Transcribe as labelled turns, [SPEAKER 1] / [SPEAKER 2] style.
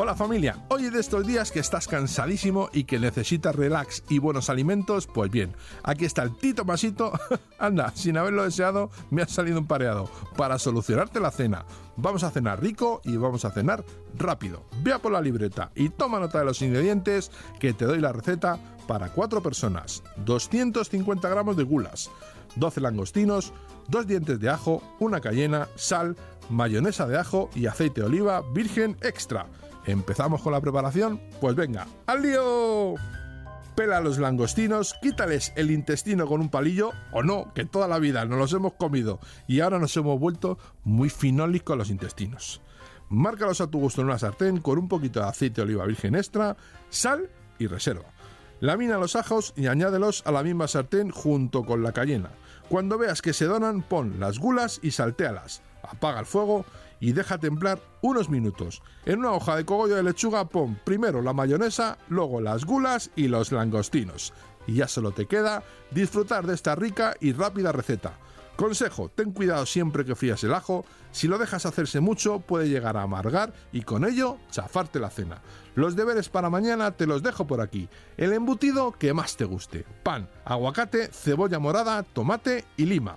[SPEAKER 1] Hola familia, hoy de estos días que estás cansadísimo y que necesitas relax y buenos alimentos, pues bien, aquí está el Tito Masito. Anda, sin haberlo deseado, me ha salido un pareado para solucionarte la cena. Vamos a cenar rico y vamos a cenar rápido. Vea por la libreta y toma nota de los ingredientes que te doy la receta para 4 personas. 250 gramos de gulas, 12 langostinos, 2 dientes de ajo, una cayena, sal, mayonesa de ajo y aceite de oliva virgen extra. ¿Empezamos con la preparación? Pues venga, ¡al lío! Pela los langostinos, quítales el intestino con un palillo o no, que toda la vida nos los hemos comido y ahora nos hemos vuelto muy finolis con los intestinos. Márcalos a tu gusto en una sartén con un poquito de aceite de oliva virgen extra, sal y reserva. Lamina los ajos y añádelos a la misma sartén junto con la cayena. Cuando veas que se donan, pon las gulas y saltéalas. Apaga el fuego y deja templar unos minutos. En una hoja de cogollo de lechuga pon primero la mayonesa, luego las gulas y los langostinos. Y ya solo te queda disfrutar de esta rica y rápida receta. Consejo, ten cuidado siempre que frías el ajo, si lo dejas hacerse mucho puede llegar a amargar y con ello chafarte la cena. Los deberes para mañana te los dejo por aquí. El embutido que más te guste. Pan, aguacate, cebolla morada, tomate y lima.